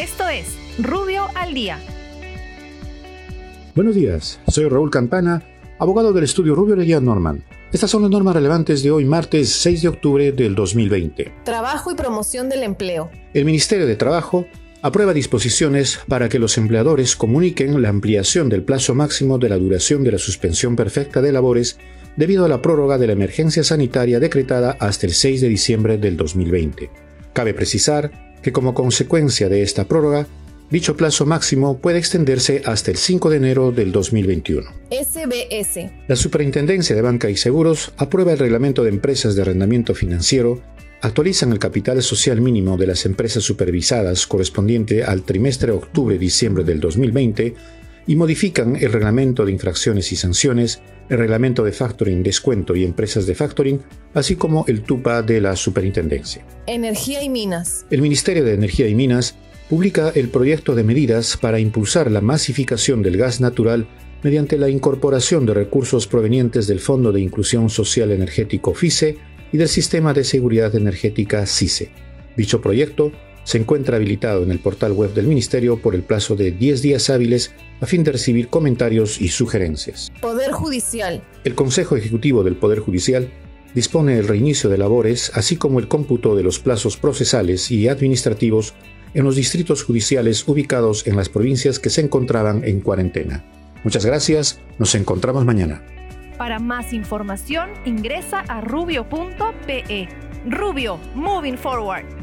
Esto es Rubio al Día. Buenos días, soy Raúl Campana, abogado del estudio Rubio Leguía Norman. Estas son las normas relevantes de hoy, martes 6 de octubre del 2020. Trabajo y promoción del empleo. El Ministerio de Trabajo aprueba disposiciones para que los empleadores comuniquen la ampliación del plazo máximo de la duración de la suspensión perfecta de labores debido a la prórroga de la emergencia sanitaria decretada hasta el 6 de diciembre del 2020. Cabe precisar que como consecuencia de esta prórroga, dicho plazo máximo puede extenderse hasta el 5 de enero del 2021. SBS. La Superintendencia de Banca y Seguros aprueba el reglamento de empresas de arrendamiento financiero, actualizan el capital social mínimo de las empresas supervisadas correspondiente al trimestre octubre-diciembre del 2020 y modifican el reglamento de infracciones y sanciones, el reglamento de factoring, descuento y empresas de factoring, así como el TUPA de la Superintendencia. Energía y Minas. El Ministerio de Energía y Minas publica el proyecto de medidas para impulsar la masificación del gas natural mediante la incorporación de recursos provenientes del Fondo de Inclusión Social Energético FICE y del Sistema de Seguridad Energética CICE. Dicho proyecto se encuentra habilitado en el portal web del Ministerio por el plazo de 10 días hábiles a fin de recibir comentarios y sugerencias. Poder Judicial. El Consejo Ejecutivo del Poder Judicial dispone el reinicio de labores, así como el cómputo de los plazos procesales y administrativos en los distritos judiciales ubicados en las provincias que se encontraban en cuarentena. Muchas gracias, nos encontramos mañana. Para más información ingresa a rubio.pe. Rubio, moving forward.